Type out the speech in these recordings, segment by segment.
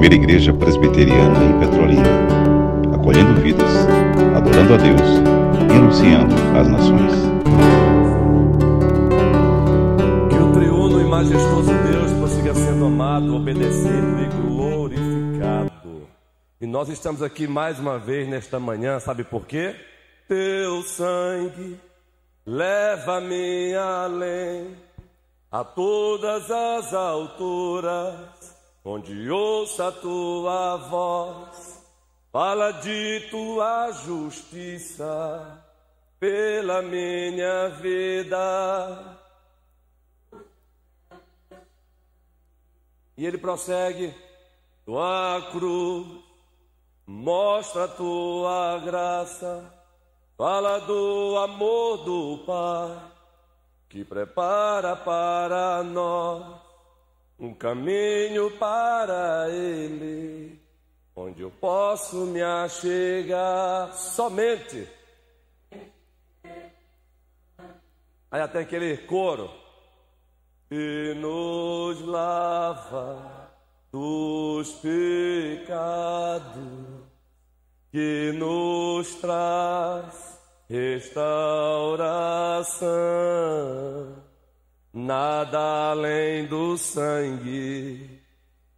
primeira igreja presbiteriana em Petrolina, acolhendo vidas, adorando a Deus e anunciando às nações. Que o triuno e majestoso Deus prossiga sendo amado, obedecido e glorificado. E nós estamos aqui mais uma vez nesta manhã, sabe por quê? Teu sangue leva-me além a todas as alturas, onde ouça a tua voz, fala de tua justiça pela minha vida. E ele prossegue: tua cruz mostra a tua graça, fala do amor do Pai que prepara para nós um caminho para Ele, onde eu posso me achegar somente. Aí até aquele coro e nos lava dos pecados que nos traz restauração. Nada além do sangue,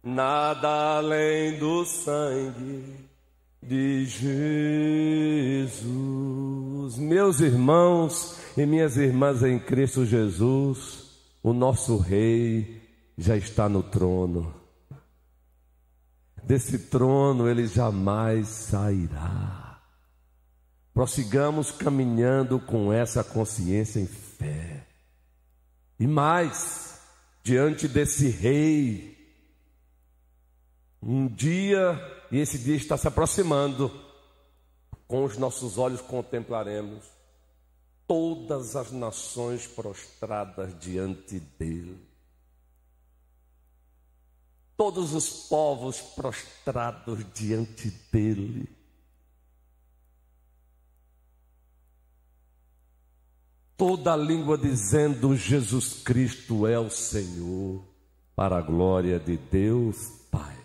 nada além do sangue de Jesus. Meus irmãos e minhas irmãs em Cristo Jesus, o nosso Rei já está no trono. Desse trono ele jamais sairá. Prossigamos caminhando com essa consciência em fé. E mais, diante desse Rei, um dia, e esse dia está se aproximando, com os nossos olhos contemplaremos todas as nações prostradas diante dele. Todos os povos prostrados diante dele. Toda a língua dizendo Jesus Cristo é o Senhor, para a glória de Deus Pai.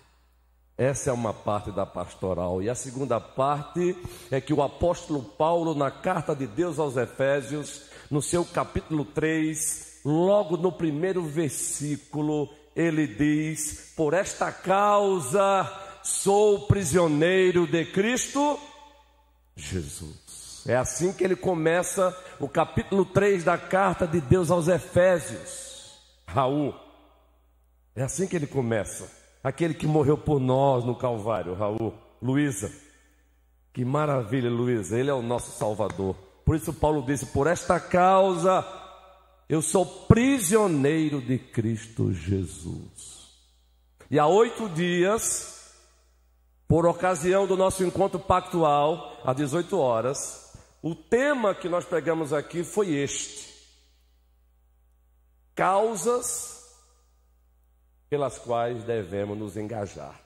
Essa é uma parte da pastoral. E a segunda parte é que o apóstolo Paulo, na carta de Deus aos Efésios, no seu capítulo 3, logo no primeiro versículo, ele diz: Por esta causa sou prisioneiro de Cristo Jesus. É assim que ele começa o capítulo 3 da carta de Deus aos Efésios. Raul. É assim que ele começa. Aquele que morreu por nós no Calvário, Raul. Luísa. Que maravilha, Luísa. Ele é o nosso Salvador. Por isso, Paulo disse: Por esta causa eu sou prisioneiro de Cristo Jesus. E há oito dias, por ocasião do nosso encontro pactual, às 18 horas, o tema que nós pegamos aqui foi este: causas pelas quais devemos nos engajar.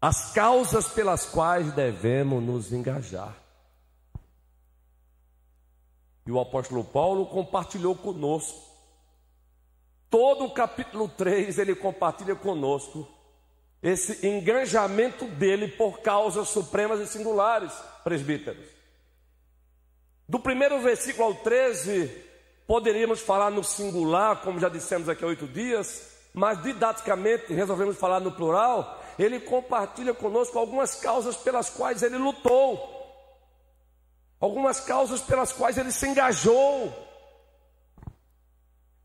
As causas pelas quais devemos nos engajar. E o apóstolo Paulo compartilhou conosco. Todo o capítulo 3 ele compartilha conosco esse engajamento dele por causas supremas e singulares, presbíteros. Do primeiro versículo ao 13, poderíamos falar no singular, como já dissemos aqui há oito dias, mas didaticamente resolvemos falar no plural. Ele compartilha conosco algumas causas pelas quais ele lutou, algumas causas pelas quais ele se engajou.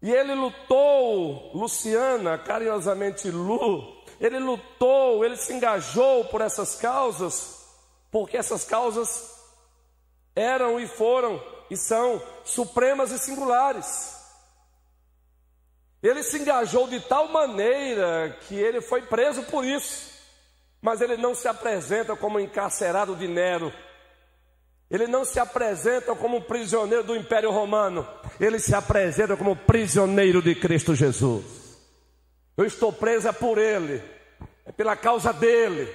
E ele lutou, Luciana, carinhosamente Lu, ele lutou, ele se engajou por essas causas, porque essas causas eram e foram e são supremas e singulares. Ele se engajou de tal maneira que ele foi preso por isso, mas ele não se apresenta como encarcerado de Nero. Ele não se apresenta como prisioneiro do Império Romano, ele se apresenta como prisioneiro de Cristo Jesus. Eu estou preso é por Ele, é pela causa dele,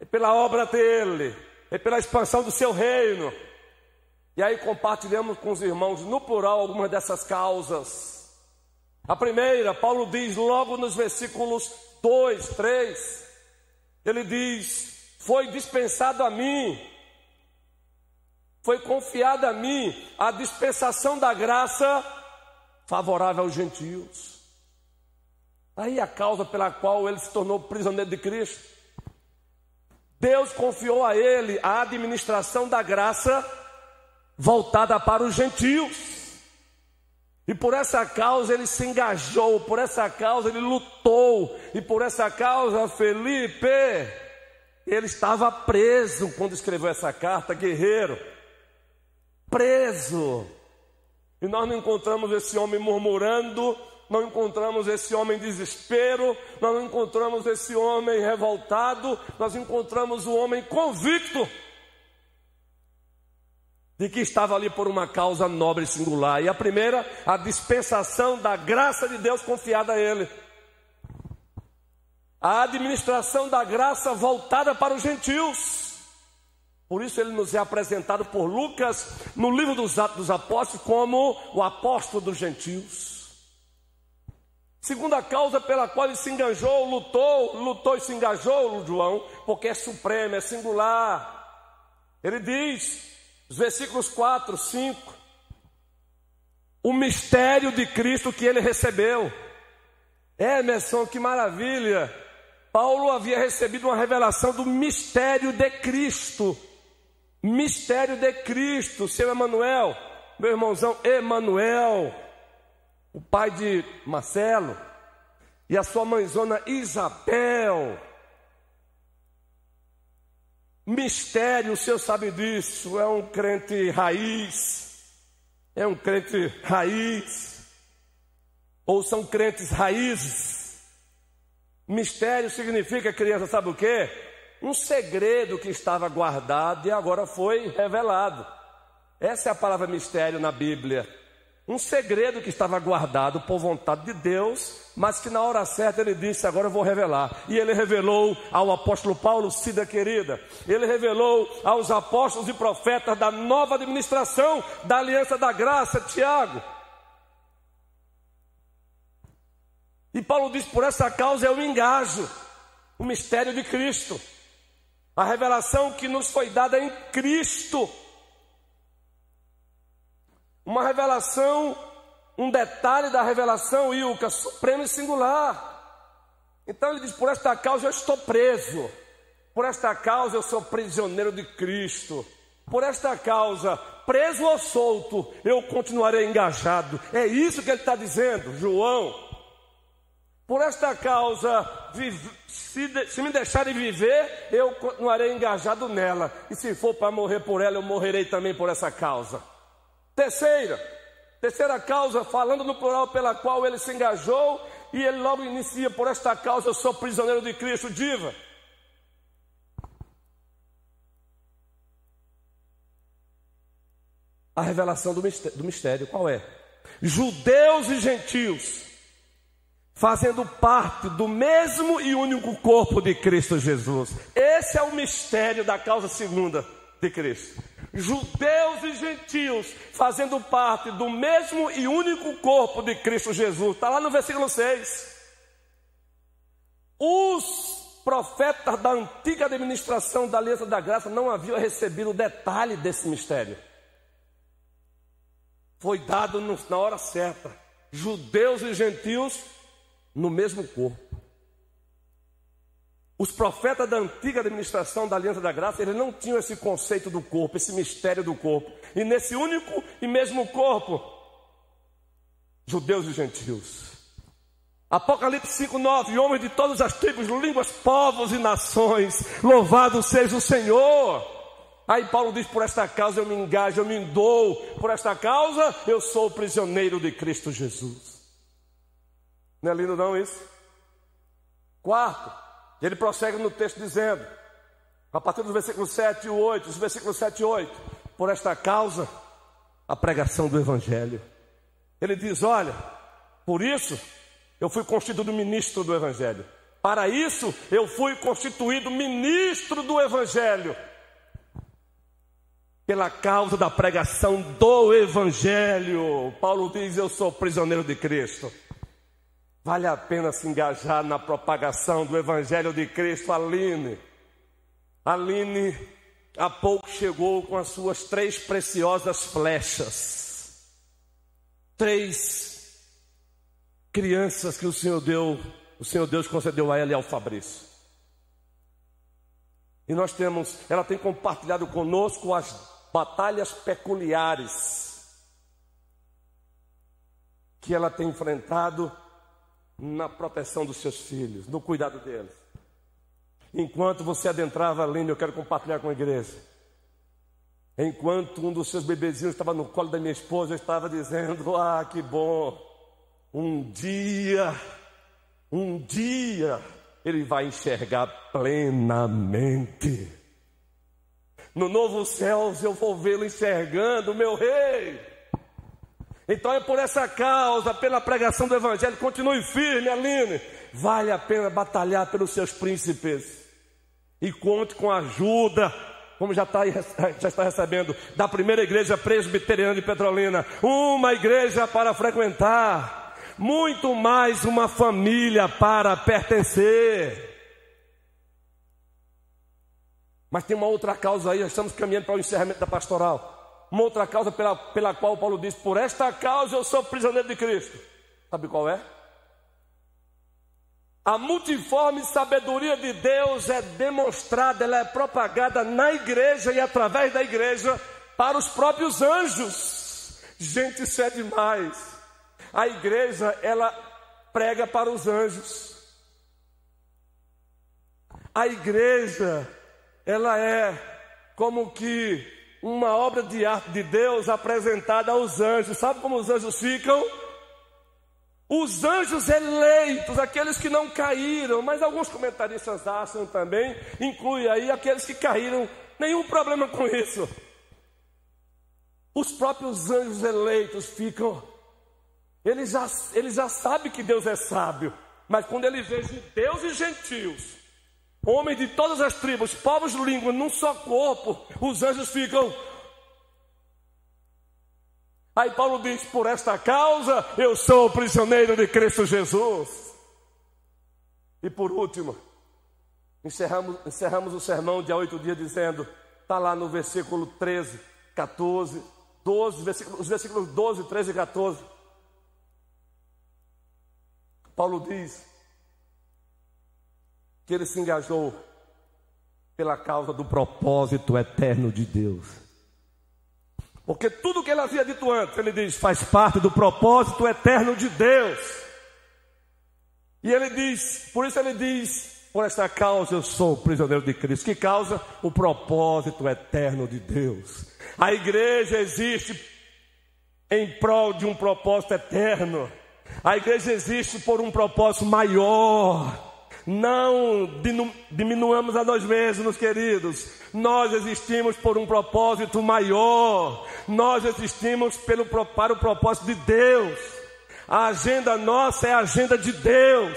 é pela obra dele, é pela expansão do seu reino. E aí compartilhamos com os irmãos no plural algumas dessas causas. A primeira, Paulo diz logo nos versículos 2, 3, ele diz: Foi dispensado a mim, foi confiada a mim a dispensação da graça favorável aos gentios. Aí a causa pela qual ele se tornou prisioneiro de Cristo. Deus confiou a ele a administração da graça voltada para os gentios. E por essa causa ele se engajou, por essa causa ele lutou, e por essa causa Felipe, ele estava preso quando escreveu essa carta, guerreiro, preso. E nós não encontramos esse homem murmurando, não encontramos esse homem em desespero, nós não encontramos esse homem revoltado, nós encontramos o homem convicto de que estava ali por uma causa nobre e singular. E a primeira, a dispensação da graça de Deus confiada a ele. A administração da graça voltada para os gentios. Por isso ele nos é apresentado por Lucas no livro dos Atos dos Apóstolos como o apóstolo dos gentios. Segunda causa pela qual ele se engajou, lutou, lutou e se engajou, João, porque é supremo, é singular. Ele diz: os versículos 4, 5. O mistério de Cristo que ele recebeu. É, Emerson, que maravilha! Paulo havia recebido uma revelação do mistério de Cristo. Mistério de Cristo, seu Emanuel, meu irmãozão Emanuel, o pai de Marcelo, e a sua mãezona Isabel mistério, o senhor sabe disso, é um crente raiz, é um crente raiz, ou são crentes raízes. Mistério significa, criança, sabe o que? Um segredo que estava guardado e agora foi revelado. Essa é a palavra mistério na Bíblia um segredo que estava guardado por vontade de Deus, mas que na hora certa ele disse: Agora eu vou revelar. E ele revelou ao apóstolo Paulo, Cida querida, ele revelou aos apóstolos e profetas da nova administração da aliança da graça, Tiago. E Paulo diz: Por essa causa eu engajo o mistério de Cristo, a revelação que nos foi dada em Cristo uma revelação, um detalhe da revelação, Ilka, supremo e singular. Então ele diz: Por esta causa eu estou preso, por esta causa eu sou prisioneiro de Cristo, por esta causa, preso ou solto, eu continuarei engajado. É isso que ele está dizendo, João. Por esta causa, se, me deixarem viver, eu continuarei engajado nela. E se for para morrer por ela, eu morrerei também por essa causa. Terceira, terceira causa, falando no plural pela qual ele se engajou, e ele logo inicia: Por esta causa eu sou prisioneiro de Cristo, diva. A revelação do mistério, do mistério qual é? Judeus e gentios fazendo parte do mesmo e único corpo de Cristo Jesus. Esse é o mistério da causa segunda de Cristo judeus e gentios, fazendo parte do mesmo e único corpo de Cristo Jesus. Está lá no versículo 6. Os profetas da antiga administração da aliança da graça não haviam recebido o detalhe desse mistério. Foi dado na hora certa. Judeus e gentios no mesmo corpo. Os profetas da antiga administração da Aliança da Graça, eles não tinham esse conceito do corpo, esse mistério do corpo. E nesse único e mesmo corpo, judeus e gentios. Apocalipse 5:9, homens de todas as tribos, línguas, povos e nações, louvado seja o Senhor. Aí Paulo diz: por esta causa eu me engajo, eu me dou, por esta causa eu sou prisioneiro de Cristo Jesus. Não é lindo não isso? Quarto, e ele prossegue no texto dizendo, a partir do versículo 7 e 8, os versículos 7 e 8, por esta causa, a pregação do Evangelho. Ele diz: Olha, por isso eu fui constituído ministro do Evangelho. Para isso eu fui constituído ministro do Evangelho. Pela causa da pregação do Evangelho. Paulo diz: Eu sou prisioneiro de Cristo. Vale a pena se engajar na propagação do Evangelho de Cristo, Aline. Aline há pouco chegou com as suas três preciosas flechas. Três crianças que o Senhor deu, o Senhor Deus concedeu a ela e ao Fabrício. E nós temos, ela tem compartilhado conosco as batalhas peculiares que ela tem enfrentado na proteção dos seus filhos, no cuidado deles. Enquanto você adentrava ali, eu quero compartilhar com a igreja. Enquanto um dos seus bebezinhos estava no colo da minha esposa, eu estava dizendo: Ah, que bom! Um dia, um dia, ele vai enxergar plenamente. No novo céu eu vou vê-lo enxergando, meu rei. Então é por essa causa, pela pregação do Evangelho, continue firme, Aline. Vale a pena batalhar pelos seus príncipes. E conte com a ajuda, como já está, já está recebendo, da primeira igreja presbiteriana de Petrolina. Uma igreja para frequentar, muito mais uma família para pertencer. Mas tem uma outra causa aí, estamos caminhando para o encerramento da pastoral. Uma outra causa pela, pela qual Paulo diz: Por esta causa eu sou prisioneiro de Cristo. Sabe qual é? A multiforme sabedoria de Deus é demonstrada, ela é propagada na igreja e através da igreja para os próprios anjos. Gente, isso é demais. A igreja, ela prega para os anjos. A igreja, ela é como que uma obra de arte de Deus apresentada aos anjos. Sabe como os anjos ficam? Os anjos eleitos, aqueles que não caíram, mas alguns comentaristas acham também, inclui aí aqueles que caíram, nenhum problema com isso. Os próprios anjos eleitos ficam, eles já, já sabem que Deus é sábio, mas quando eles veem Deus e gentios, homens de todas as tribos, povos, línguas, num só corpo, os anjos ficam. Aí Paulo diz: Por esta causa eu sou prisioneiro de Cristo Jesus. E por último, encerramos, encerramos o sermão de oito dias dizendo, está lá no versículo 13, 14, 12, versículos, os versículos 12, 13 e 14. Paulo diz: que ele se engajou pela causa do propósito eterno de Deus. Porque tudo que ele havia dito antes, ele diz, faz parte do propósito eterno de Deus. E ele diz, por isso ele diz, por esta causa eu sou prisioneiro de Cristo. Que causa? O propósito eterno de Deus. A igreja existe em prol de um propósito eterno. A igreja existe por um propósito maior. Não diminuamos a nós mesmos, queridos. Nós existimos por um propósito maior. Nós existimos pelo, para o propósito de Deus. A agenda nossa é a agenda de Deus.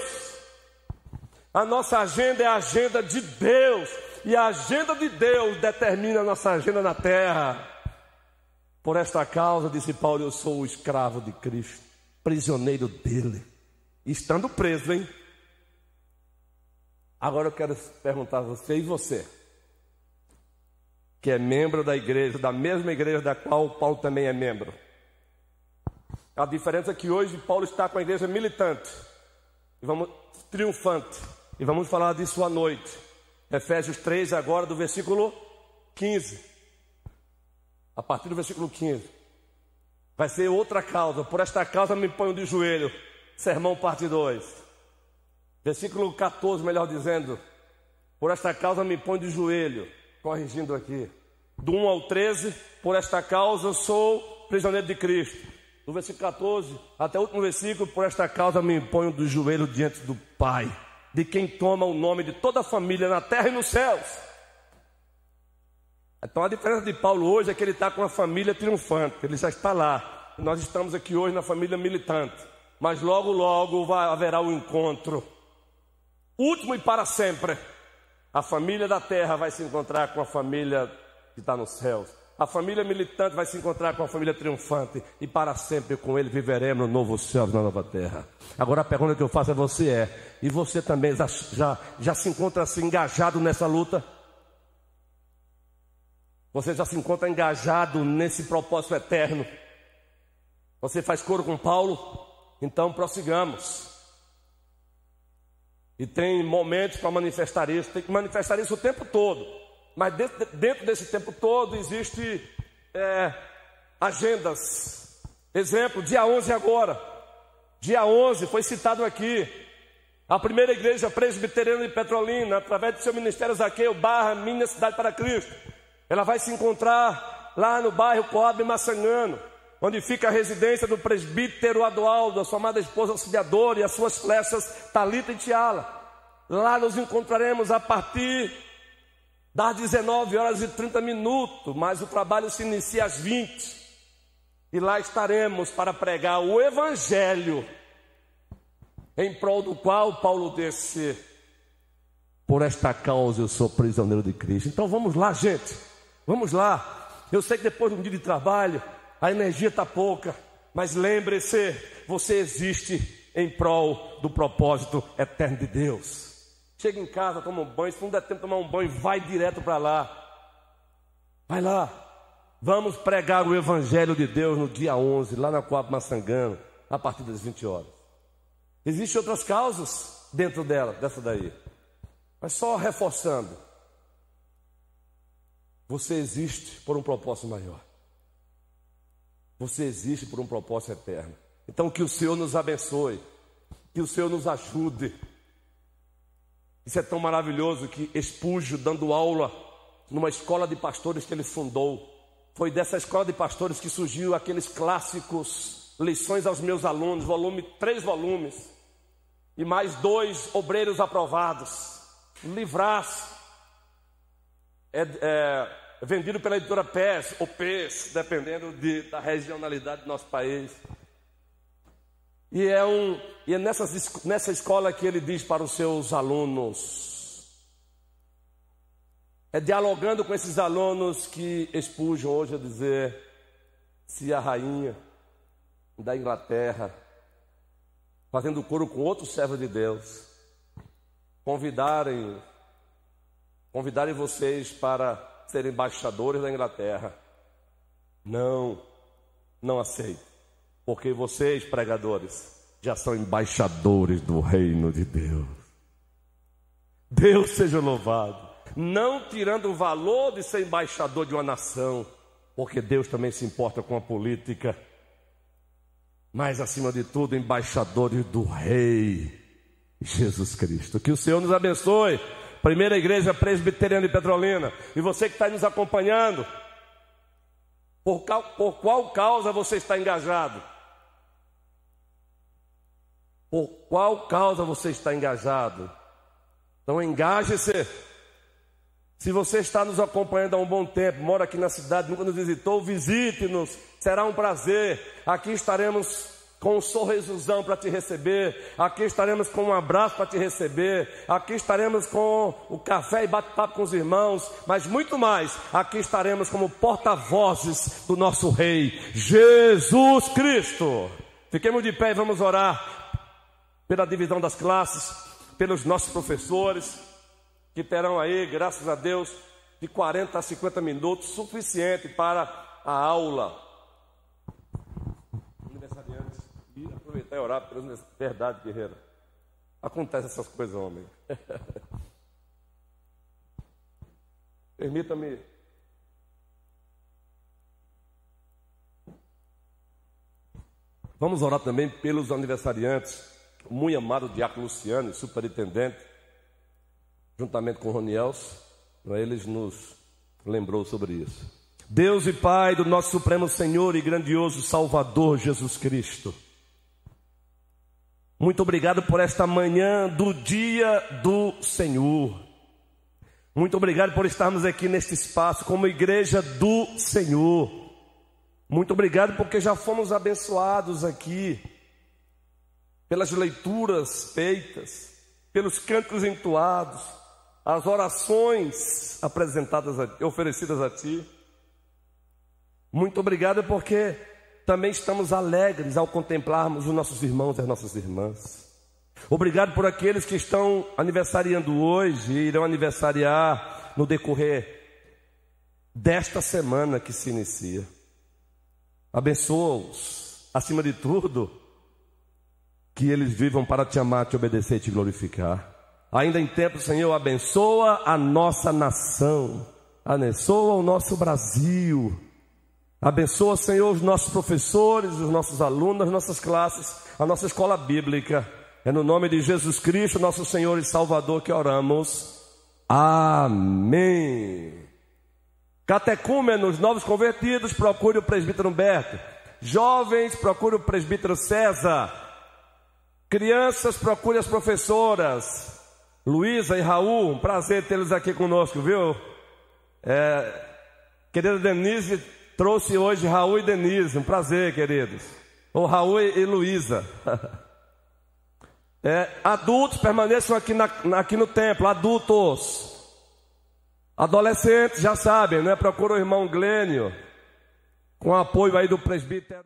A nossa agenda é a agenda de Deus. E a agenda de Deus determina a nossa agenda na terra. Por esta causa, disse Paulo, eu sou o escravo de Cristo, prisioneiro dele. Estando preso, hein? Agora eu quero perguntar a você, e você? Que é membro da igreja, da mesma igreja da qual Paulo também é membro. A diferença é que hoje Paulo está com a igreja militante, e vamos triunfante, e vamos falar disso à noite. Efésios 3, agora do versículo 15. A partir do versículo 15. Vai ser outra causa. Por esta causa me ponho de joelho. Sermão parte 2. Versículo 14, melhor dizendo: Por esta causa me põe de joelho, corrigindo aqui. Do 1 ao 13, por esta causa sou prisioneiro de Cristo. Do versículo 14 até o último versículo, por esta causa me ponho do joelho diante do Pai, de quem toma o nome de toda a família na terra e nos céus. Então a diferença de Paulo hoje é que ele está com a família triunfante, ele já está lá. Nós estamos aqui hoje na família militante, mas logo, logo haverá o um encontro último e para sempre, a família da terra vai se encontrar com a família que está nos céus. A família militante vai se encontrar com a família triunfante e para sempre com ele viveremos no novo céu na nova terra. Agora a pergunta que eu faço a você é: e você também já, já, já se encontra assim, engajado nessa luta? Você já se encontra engajado nesse propósito eterno? Você faz coro com Paulo? Então prossigamos. E tem momentos para manifestar isso, tem que manifestar isso o tempo todo. Mas dentro, desse tempo todo existe é, agendas. Exemplo, dia 11 agora. Dia 11 foi citado aqui. A primeira igreja presbiteriana de Petrolina, através do seu ministério Zaqueu, barra Minha Cidade para Cristo. Ela vai se encontrar lá no bairro Coab Massangano, onde fica a residência do presbítero Adualdo, a sua amada esposa auxiliadora e as suas flechas Talita e Tiala. Lá nos encontraremos a partir das 19 horas e 30 minutos, mas o trabalho se inicia às 20. E lá estaremos para pregar o Evangelho, em prol do qual Paulo disse: Por esta causa eu sou prisioneiro de Cristo. Então vamos lá, gente, vamos lá. Eu sei que depois de um dia de trabalho, a energia está pouca, mas lembre-se: você existe em prol do propósito eterno de Deus. Chega em casa, toma um banho. Se não der tempo de tomar um banho, vai direto para lá. Vai lá. Vamos pregar o Evangelho de Deus no dia 11, lá na Coab Massangano, a partir das 20 horas. Existem outras causas dentro dela, dessa daí. Mas só reforçando. Você existe por um propósito maior. Você existe por um propósito eterno. Então que o Senhor nos abençoe. Que o Senhor nos ajude isso é tão maravilhoso que Expúgio, dando aula numa escola de pastores que ele fundou, foi dessa escola de pastores que surgiu aqueles clássicos Lições aos meus alunos, volume, três volumes, e mais dois obreiros aprovados. Livraço. É, é vendido pela editora PES ou PES, dependendo de, da regionalidade do nosso país. E é, um, e é nessa, nessa escola que ele diz para os seus alunos. É dialogando com esses alunos que expujam hoje a dizer se a rainha da Inglaterra, fazendo coro com outros servos de Deus, convidarem, convidarem vocês para serem embaixadores da Inglaterra. Não, não aceito. Porque vocês, pregadores, já são embaixadores do reino de Deus. Deus seja louvado. Não tirando o valor de ser embaixador de uma nação, porque Deus também se importa com a política, mas acima de tudo, embaixadores do Rei Jesus Cristo. Que o Senhor nos abençoe. Primeira Igreja Presbiteriana de Petrolina. E você que está nos acompanhando, por, por qual causa você está engajado? Por qual causa você está engajado? Então engaje-se. Se você está nos acompanhando há um bom tempo, mora aqui na cidade, nunca nos visitou, visite-nos. Será um prazer. Aqui estaremos com um sorrisozão para te receber. Aqui estaremos com um abraço para te receber. Aqui estaremos com o café e bate-papo com os irmãos. Mas muito mais, aqui estaremos como porta-vozes do nosso Rei, Jesus Cristo. Fiquemos de pé e vamos orar pela divisão das classes, pelos nossos professores, que terão aí, graças a Deus, de 40 a 50 minutos, suficiente para a aula. Aniversariantes, e orar pelas verdade, guerreira. Acontece essas coisas, homem. Permita-me Vamos orar também pelos aniversariantes muito amado Diácono Luciano, superintendente, juntamente com Roniels, eles nos lembrou sobre isso. Deus e Pai do nosso Supremo Senhor e grandioso Salvador Jesus Cristo. Muito obrigado por esta manhã do dia do Senhor. Muito obrigado por estarmos aqui neste espaço como igreja do Senhor. Muito obrigado porque já fomos abençoados aqui pelas leituras feitas, pelos cantos entoados, as orações apresentadas, a, oferecidas a Ti. Muito obrigado porque também estamos alegres ao contemplarmos os nossos irmãos e as nossas irmãs. Obrigado por aqueles que estão aniversariando hoje e irão aniversariar no decorrer desta semana que se inicia. Abençoa-os, acima de tudo, que eles vivam para te amar, te obedecer e te glorificar. Ainda em tempo, Senhor, abençoa a nossa nação, abençoa o nosso Brasil. Abençoa, Senhor, os nossos professores, os nossos alunos, as nossas classes, a nossa escola bíblica. É no nome de Jesus Cristo, nosso Senhor e Salvador, que oramos. Amém. Catecúmenos, novos convertidos, procure o presbítero Humberto. Jovens, procure o presbítero César. Crianças, procure as professoras. Luísa e Raul, um prazer tê-los aqui conosco, viu? É, querida Denise trouxe hoje Raul e Denise, um prazer, queridos. Ou Raul e, Luísa. É, adultos permaneçam aqui, na, aqui no templo, adultos. Adolescentes já sabem, né? Procura o irmão Glênio, com apoio aí do presbítero.